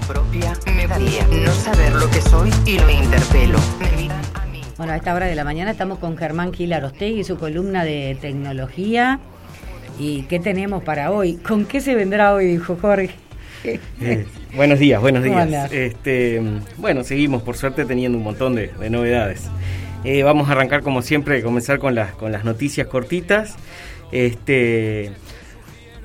propia me daría no saber lo que soy y lo interpelo. Bueno, a esta hora de la mañana estamos con Germán Gilarostegui y su columna de tecnología. ¿Y qué tenemos para hoy? ¿Con qué se vendrá hoy? Dijo Jorge. Eh, buenos días, buenos días. Este, bueno, seguimos por suerte teniendo un montón de, novedades. Eh, vamos a arrancar como siempre, comenzar con las, con las noticias cortitas. Este,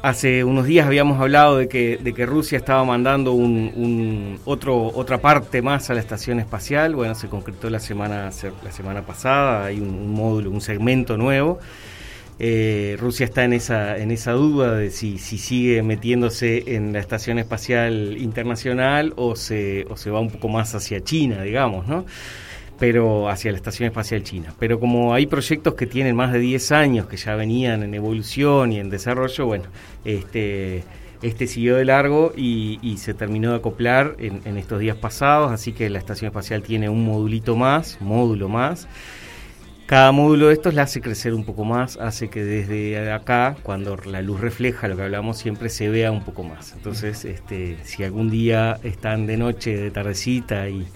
Hace unos días habíamos hablado de que, de que Rusia estaba mandando un, otro, otra parte más a la estación espacial. Bueno, se concretó la semana, la semana pasada, hay un, módulo, un segmento nuevo. Eh, Rusia está en esa, en esa duda de si, si, sigue metiéndose en la Estación Espacial Internacional o se, o se va un poco más hacia China, digamos, ¿no? Pero hacia la Estación Espacial China. Pero como hay proyectos que tienen más de 10 años, que ya venían en evolución y en desarrollo, bueno, este, este siguió de largo y, se terminó de acoplar en, estos días pasados, así que la Estación Espacial tiene un modulito más, módulo más. Cada módulo de estos la hace crecer un poco más, hace que desde acá, cuando la luz refleja lo que hablamos siempre, se vea un poco más. Entonces, este, si algún día están de noche, de tardecita y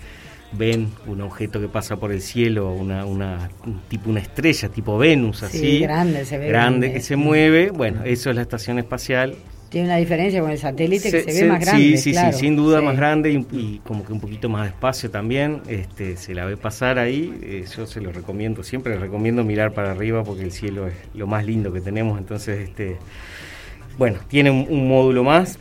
ven un objeto que pasa por el cielo, una, una tipo una estrella, tipo Venus, así, grande, se ve grande que se mueve, bueno, eso es la estación espacial. Tiene una diferencia con el satélite que se, ve más grande. Sí, sí, sí, sin duda más grande y, como que un poquito más despacio también. Este, se la ve pasar ahí. Eh, yo se lo recomiendo, siempre les recomiendo mirar para arriba porque el cielo es lo más lindo que tenemos. Entonces, este, bueno, tiene un módulo más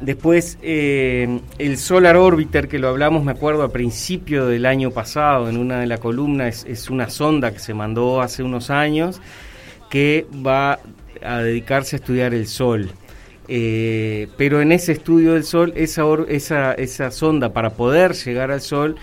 Después, eh, el Solar Orbiter, que lo hablamos, me acuerdo, a principio del año pasado, en una de las columnas, es, una sonda que se mandó hace unos años que va a dedicarse a estudiar el Sol. Eh, pero en ese estudio del Sol, esa, esa, esa sonda, para poder llegar al Sol,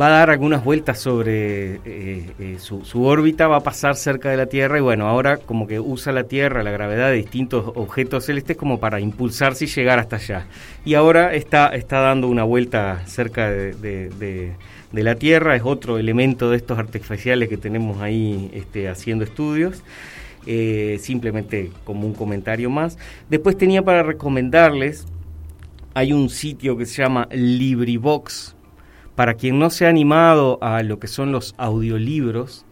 va a dar algunas vueltas sobre eh, eh, su, órbita, va a pasar cerca de la Tierra y bueno, ahora como que usa la Tierra, la gravedad de distintos objetos celestes como para impulsarse y llegar hasta allá. Y ahora está, está dando una vuelta cerca de, la Tierra, es otro elemento de estos artificiales que tenemos ahí este, haciendo estudios. Eh, simplemente como un comentario más. Después tenía para recomendarles, hay un sitio que se llama LibriVox, para quien no se ha animado a lo que son los audiolibros,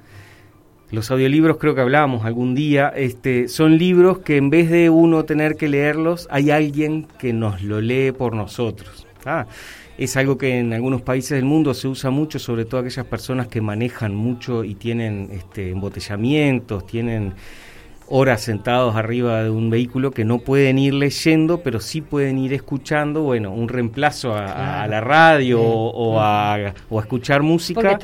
los audiolibros creo que hablábamos algún día, este, son libros que en vez de uno tener que leerlos, hay alguien que nos lo lee por nosotros. Ah, es algo que en algunos países del mundo se usa mucho, sobre todo aquellas personas que manejan mucho y tienen este, embotellamientos, tienen horas sentados arriba de un vehículo que no pueden ir leyendo, pero sí pueden ir escuchando, bueno, un reemplazo a, la radio o, a, escuchar música.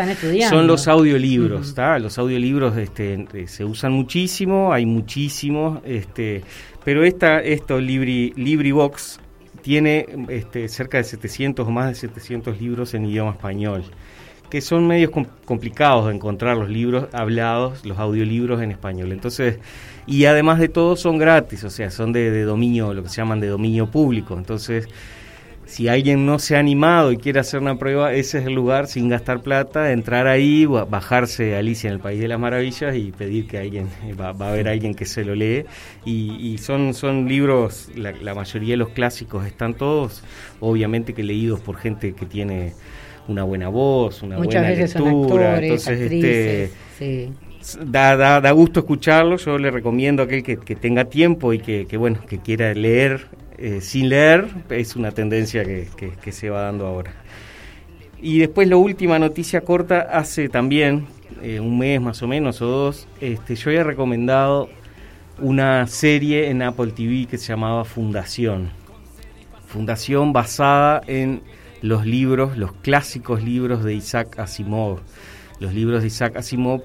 Son los audiolibros, Los audiolibros este, se usan muchísimo, hay muchísimos, este, pero esta, esto, Libri, LibriVox, tiene este, cerca de 700 o más de 700 libros en idioma español que son medios complicados de encontrar los libros hablados, los audiolibros en español. Entonces, y además de todo son gratis, o sea, son de, dominio, lo que se llaman de dominio público. Entonces, si alguien no se ha animado y quiere hacer una prueba, ese es el lugar sin gastar plata, entrar ahí, bajarse Alicia en el País de las Maravillas y pedir que alguien, va, a haber alguien que se lo lee. Y, son, son libros, la, la mayoría de los clásicos están todos, obviamente que leídos por gente que tiene una buena voz, una buena lectura. Entonces, este, da, da, da, gusto escucharlo. Yo le recomiendo a aquel que, tenga tiempo y que, bueno, que quiera leer eh, sin leer, es una tendencia que, que, se va dando ahora. Y después la última noticia corta, hace también eh, un mes más o menos o dos, este, yo había recomendado una serie en Apple TV que se llamaba Fundación. Fundación basada en los libros, los clásicos libros de Isaac Asimov. Los libros de Isaac Asimov,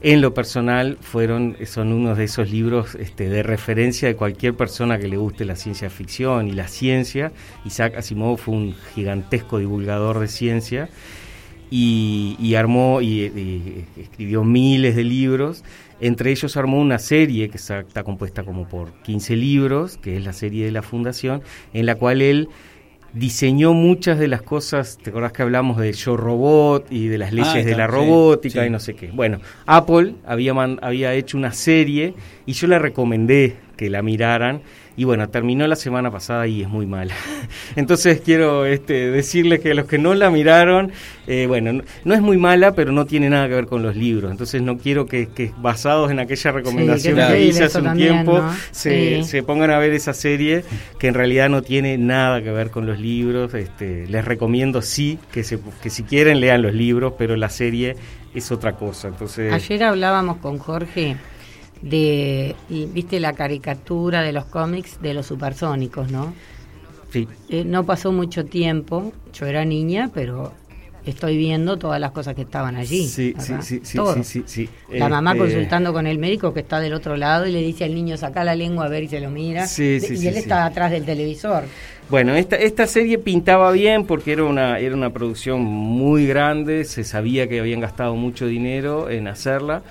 en lo personal, fueron, son unos de esos libros este, de referencia de cualquier persona que le guste la ciencia ficción y la ciencia. Isaac Asimov fue un gigantesco divulgador de ciencia y, armó y, escribió miles de libros. Entre ellos armó una serie que está, está compuesta como por 15 libros, que es la serie de la Fundación, en la cual él diseñó muchas de las cosas, ¿te acordás que hablamos de Yo Robot y de las leyes ah, de la robótica y no sé qué? Bueno, Apple había, había hecho una serie y yo la recomendé que la miraran. Y bueno, terminó la semana pasada y es muy mala. Entonces quiero este, decirles que los que no la miraron, eh, bueno, no, es muy mala, pero no tiene nada que ver con los libros. Entonces no quiero que, basados en aquella recomendación que, hice hace un tiempo, se, se, pongan a ver esa serie que en realidad no tiene nada que ver con los libros. Este, les recomiendo sí que, se, que si quieren lean los libros, pero la serie es otra cosa. Entonces, Ayer hablábamos con Jorge de, y, viste la caricatura de los cómics de los supersónicos, ¿no? Sí. Eh, no pasó mucho tiempo, yo era niña, pero estoy viendo todas las cosas que estaban allí. Sí, sí, sí, sí, sí, La mamá este, consultando con el médico que está del otro lado y le dice al niño, saca la lengua a ver y se lo mira. Sí, y él está atrás del televisor. Bueno, esta, esta serie pintaba bien porque era una, era una producción muy grande, se sabía que habían gastado mucho dinero en hacerla.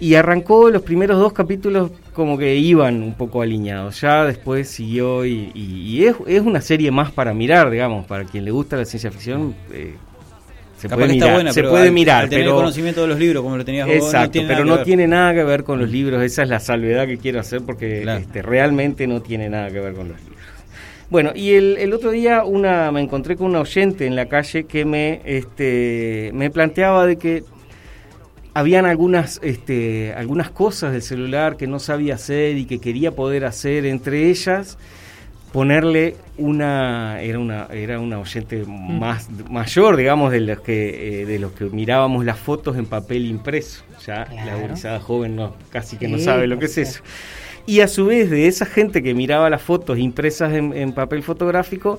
Y arrancó los primeros dos capítulos como que iban un poco alineados. Ya después siguió y, es, es, una serie más para mirar, digamos, para quien le gusta la ciencia ficción. Eh, se puede mirar, se puede mirar, tener pero conocimiento de los libros como lo tenías vos, exacto, pero no tiene nada que ver con los libros. Esa es la salvedad que quiero hacer porque este, realmente no tiene nada que ver con los libros. Bueno, y el, el, otro día una me encontré con una oyente en la calle que me este me planteaba de que habían algunas, este, algunas cosas del celular que no sabía hacer y que quería poder hacer, entre ellas. Ponerle una era una era una oyente mm. más mayor digamos de los que eh, de los que mirábamos las fotos en papel impreso ya la gurizada joven no casi que no sabe lo que es eso. y a su vez de esa gente que miraba las fotos impresas en papel fotográfico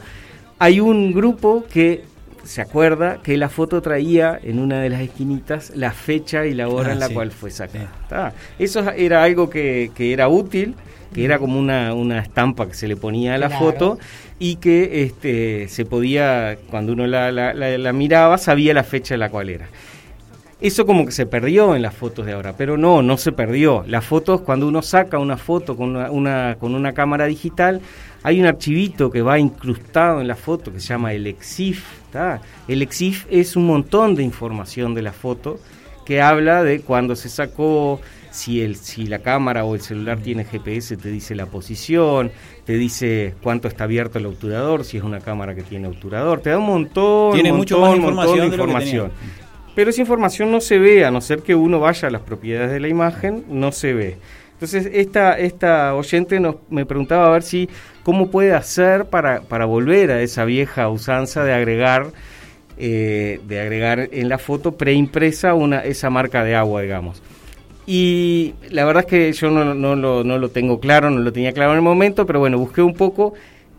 hay un grupo que se acuerda que la foto traía en una de las esquinitas la fecha y la hora ah, en la cual fue sacada. Eso era algo que, era útil, que era como una, una, estampa que se le ponía a la foto y que este, se podía, cuando uno la, la, miraba, sabía la fecha en la cual era. Eso como que se perdió en las fotos de ahora, pero no, no se perdió. Las fotos, cuando uno saca una foto con una, con una cámara digital, hay un archivito que va incrustado en la foto que se llama el EXIF. El EXIF es un montón de información de la foto que habla de cuando se sacó, si, el, si la cámara o el celular tiene GPS, te dice la posición, te dice cuánto está abierto el obturador, si es una cámara que tiene obturador, te da un montón, tiene mucho más información, de información. Pero esa información no se ve, a no ser que uno vaya a las propiedades de la imagen, no se ve. Entonces, esta, esta oyente nos, me preguntaba a ver si cómo puede hacer para, para volver a esa vieja usanza de agregar eh, de agregar en la foto preimpresa una esa marca de agua, digamos. Y la verdad es que yo no, no, lo, no lo tengo claro, no lo tenía claro en el momento, pero bueno, busqué un poco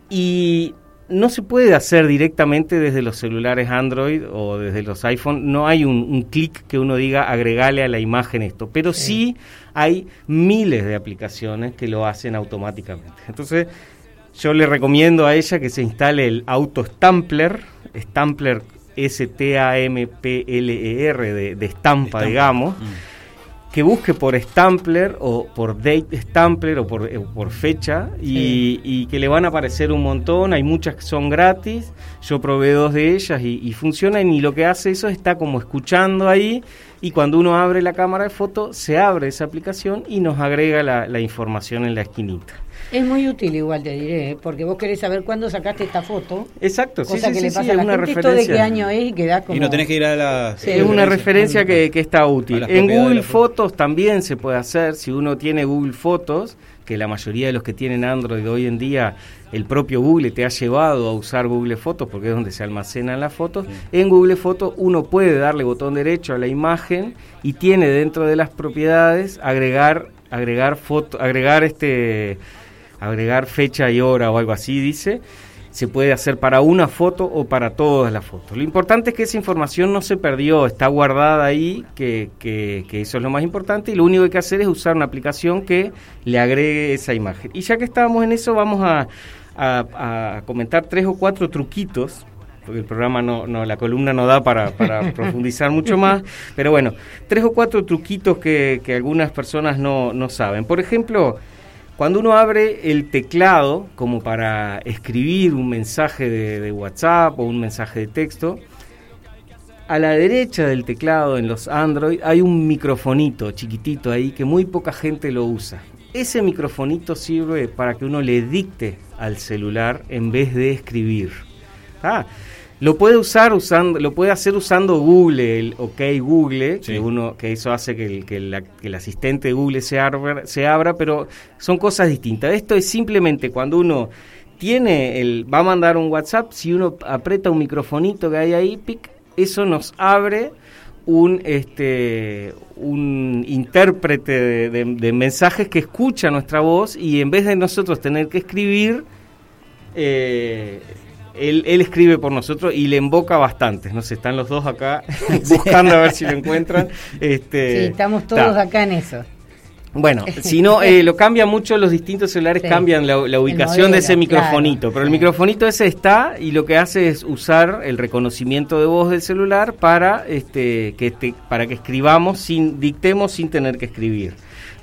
y no se puede hacer directamente desde los celulares Android o desde los iPhone. No hay un, clic que uno diga agregale a la imagen esto, pero sí. hay miles de aplicaciones que lo hacen automáticamente. Entonces, yo le recomiendo a ella que se instale el Auto Stampler, Stampler S-T-A-M-P-L-E-R de, de estampa, digamos. Mm que busque por Stampler o por Date Stampler o por, eh, por fecha y, que le van a aparecer un montón. Hay muchas que son gratis. Yo probé dos de ellas y, y funcionan y lo que hace eso está como escuchando ahí y cuando uno abre la cámara de foto se abre esa aplicación y nos agrega la, la información en la esquinita. Es muy útil igual te diré, ¿eh? porque vos querés saber cuándo sacaste esta foto. Exacto, cosa que le pasa a la una gente, de qué año es y queda como... Y no tenés que ir a la... es una referencia que, que, está útil. En Google Fotos también se puede hacer, si uno tiene Google Fotos, que la mayoría de los que tienen Android hoy en día, el propio Google te ha llevado a usar Google Fotos porque es donde se almacenan las fotos. En Google Fotos uno puede darle botón derecho a la imagen y tiene dentro de las propiedades agregar agregar foto, agregar este agregar fecha y hora o algo así, dice, se puede hacer para una foto o para todas las fotos. Lo importante es que esa información no se perdió, está guardada ahí, que, que, eso es lo más importante, y lo único que hay que hacer es usar una aplicación que le agregue esa imagen. Y ya que estábamos en eso, vamos a, comentar tres o cuatro truquitos porque el programa no, no la columna no da para, para profundizar mucho más, pero bueno, tres o cuatro truquitos que, que algunas personas no, no saben. Por ejemplo, cuando uno abre el teclado como para escribir un mensaje de, WhatsApp o un mensaje de texto, a la derecha del teclado en los Android hay un microfonito chiquitito ahí que muy poca gente lo usa. ese microfonito sirve para que uno le dicte al celular en vez de escribir. Ah, lo puede usar usando, lo puede hacer usando Google, el OK Google, que uno, que eso hace que el, que, el asistente de Google se abra, se abra, pero son cosas distintas. Esto es simplemente cuando uno tiene el, va a mandar un WhatsApp, si uno aprieta un microfonito que hay ahí, pic, eso nos abre un este un intérprete de, mensajes que escucha nuestra voz y en vez de nosotros tener que escribir eh, él, escribe por nosotros y le invoca bastante. No sé, están los dos acá buscando a ver si lo encuentran. Este, sí, estamos todos acá en eso. Bueno, si no, eh, lo cambia mucho, los distintos celulares cambian la, ubicación de ese microfonito, pero el microfonito ese está y lo que hace es usar el reconocimiento de voz del celular para, este, que, este, para que escribamos, sin, dictemos sin tener que escribir.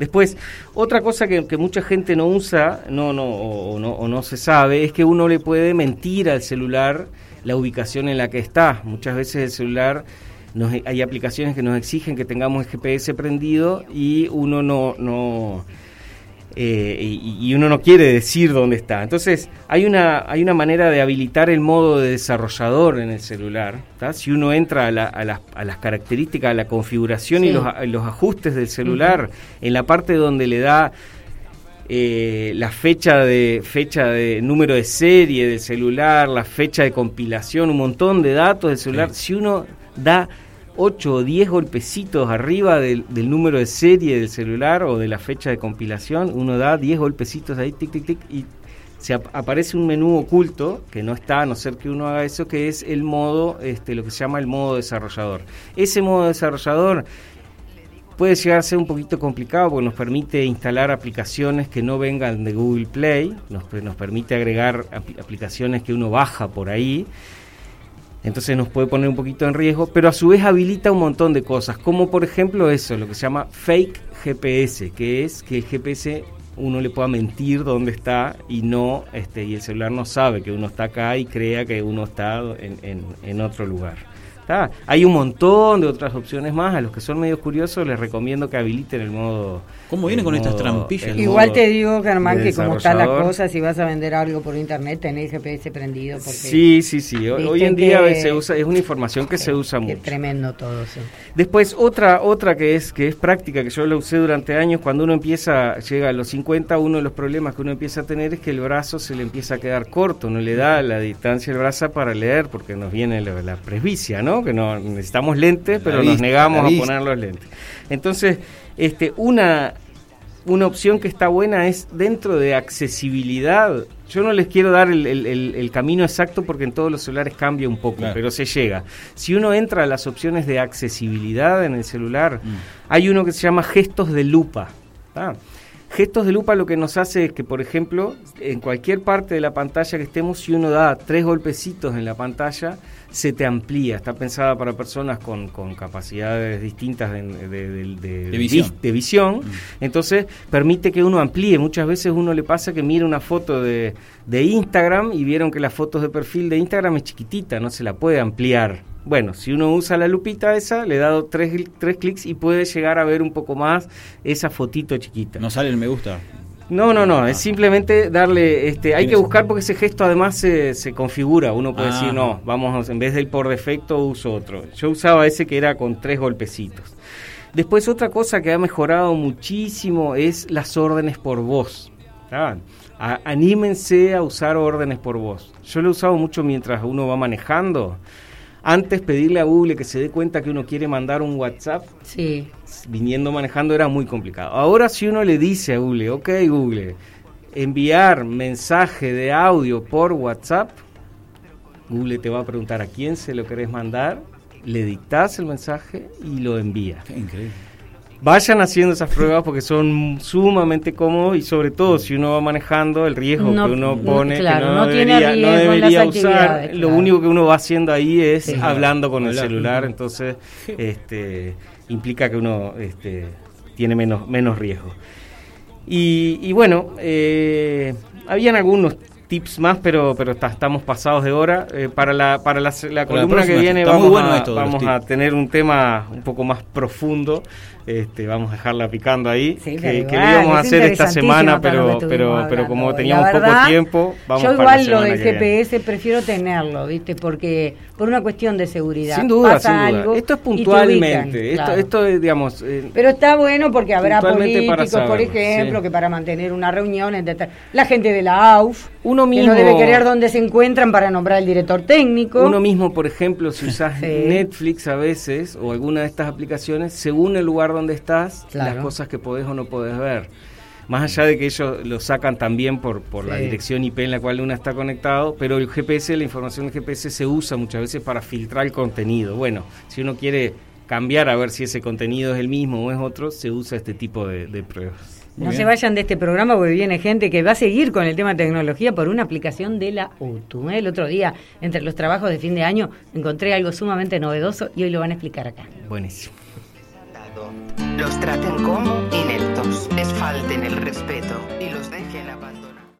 Después, otra cosa que, mucha gente no usa no, no, o, no, o no se sabe es que uno le puede mentir al celular la ubicación en la que está. Muchas veces el celular hay aplicaciones que nos exigen que tengamos el GPS prendido y uno no, no eh, y, uno no quiere decir dónde está. Entonces, hay una, hay una manera de habilitar el modo de desarrollador en el celular. Si uno entra a, las, características, a la configuración y los, ajustes del celular, en la parte donde le da eh, la fecha de fecha de número de serie del celular, la fecha de compilación, un montón de datos del celular. Si uno da 8 o 10 golpecitos arriba del, número de serie del celular o de la fecha de compilación, uno da 10 golpecitos ahí, tic, tic, tic, y se aparece un menú oculto, que no está a no ser que uno haga eso, que es el modo, este, lo que se llama el modo desarrollador. Ese modo desarrollador puede llegar a ser un poquito complicado porque nos permite instalar aplicaciones que no vengan de Google Play, nos, nos permite agregar aplicaciones que uno baja por ahí entonces nos puede poner un poquito en riesgo, pero a su vez habilita un montón de cosas, como por ejemplo eso, lo que se llama fake GPS, que es que el GPS uno le pueda mentir dónde está y no este y el celular no sabe que uno está acá y crea que uno está en, en otro lugar. Hay un montón de otras opciones más. A los que son medio curiosos les recomiendo que habiliten el modo. ¿Cómo viene con estas trampillas? Igual te digo, Germán, que como están las cosas, si vas a vender algo por internet, tenés GPS prendido. Porque sí, sí, sí. Hoy en día se usa, es una información que, se usa mucho. tremendo todo, sí. Después, otra otra que es que es práctica, que yo la usé durante años, cuando uno empieza, llega a los 50, uno de los problemas que uno empieza a tener es que el brazo se le empieza a quedar corto, no le da la distancia del brazo para leer, porque nos viene la, la presbicia, ¿no? Que no necesitamos lentes, pero nos negamos a poner los lentes. Entonces, este, una, una opción que está buena es dentro de accesibilidad. Yo no les quiero dar el, camino exacto porque en todos los celulares cambia un poco, pero se llega. Si uno entra a las opciones de accesibilidad en el celular, mm. hay uno que se llama gestos de lupa. Gestos de lupa lo que nos hace es que, por ejemplo, en cualquier parte de la pantalla que estemos, si uno da tres golpecitos en la pantalla, se te amplía. Está pensada para personas con, capacidades distintas de, visión. Mm. Entonces, permite que uno amplíe. Muchas veces uno le pasa que mira una foto de, Instagram y vieron que las fotos de perfil de Instagram es chiquitita, no se la puede ampliar. Bueno, si uno usa la lupita esa, le he dado tres, tres clics y puede llegar a ver un poco más esa fotito chiquita. No sale el me gusta. No, no, no, es simplemente darle, este, hay que buscar porque ese gesto además se, se configura, uno puede decir, no, vamos, en vez del por defecto uso otro. Yo usaba ese que era con tres golpecitos. Después otra cosa que ha mejorado muchísimo es las órdenes por voz. anímense a usar órdenes por voz. Yo lo he usado mucho mientras uno va manejando antes pedirle a Google que se dé cuenta que uno quiere mandar un WhatsApp, sí. viniendo manejando era muy complicado. Ahora si uno le dice a Google, ok Google, enviar mensaje de audio por WhatsApp, Google te va a preguntar a quién se lo querés mandar, le dictas el mensaje y lo envía. increíble. Vayan haciendo esas pruebas porque son sumamente cómodos y sobre todo si uno va manejando el riesgo que uno pone que no, debería, usar, lo único que uno va haciendo ahí es hablando con el celular, entonces este, implica que uno este, tiene menos, menos riesgo. Y, bueno, eh, habían algunos tips más, pero pero estamos pasados de hora. Eh, para la para la, la columna que próxima, viene bueno a, esto vamos a tener un tema un poco más profundo. Este, vamos a dejarla picando ahí, Sí, que, que lo íbamos a hacer esta semana, que pero pero pero como teníamos poco tiempo, vamos Yo para igual la lo del que viene. GPS prefiero tenerlo, ¿viste? Porque por una cuestión de seguridad. Sin duda, pasa sin duda. algo Esto es puntualmente. ubican, esto, claro. esto es, digamos. eh, Pero está bueno porque habrá políticos, por ejemplo, sí. que para mantener una reunión, la gente de la AUF, Uno que mismo- no debe querer dónde se encuentran para nombrar el director técnico. Uno mismo, por ejemplo, si usas Sí. Netflix a veces o alguna de estas aplicaciones, según el lugar donde estás, Claro. las cosas que podés o no podés ver. Más allá de que ellos lo sacan también por, por la dirección IP en la cual uno está conectado, pero el GPS, la información del GPS se usa muchas veces para filtrar el contenido. Bueno, si uno quiere cambiar a ver si ese contenido es el mismo o es otro, se usa este tipo de, de pruebas. Muy No bien. se vayan de este programa porque viene gente que va a seguir con el tema de tecnología por una aplicación de la UTU. ¿eh? El otro día, entre los trabajos de fin de año, encontré algo sumamente novedoso y hoy lo van a explicar acá. Buenísimo. Los traten como ineptos, les falten el respeto y los dejen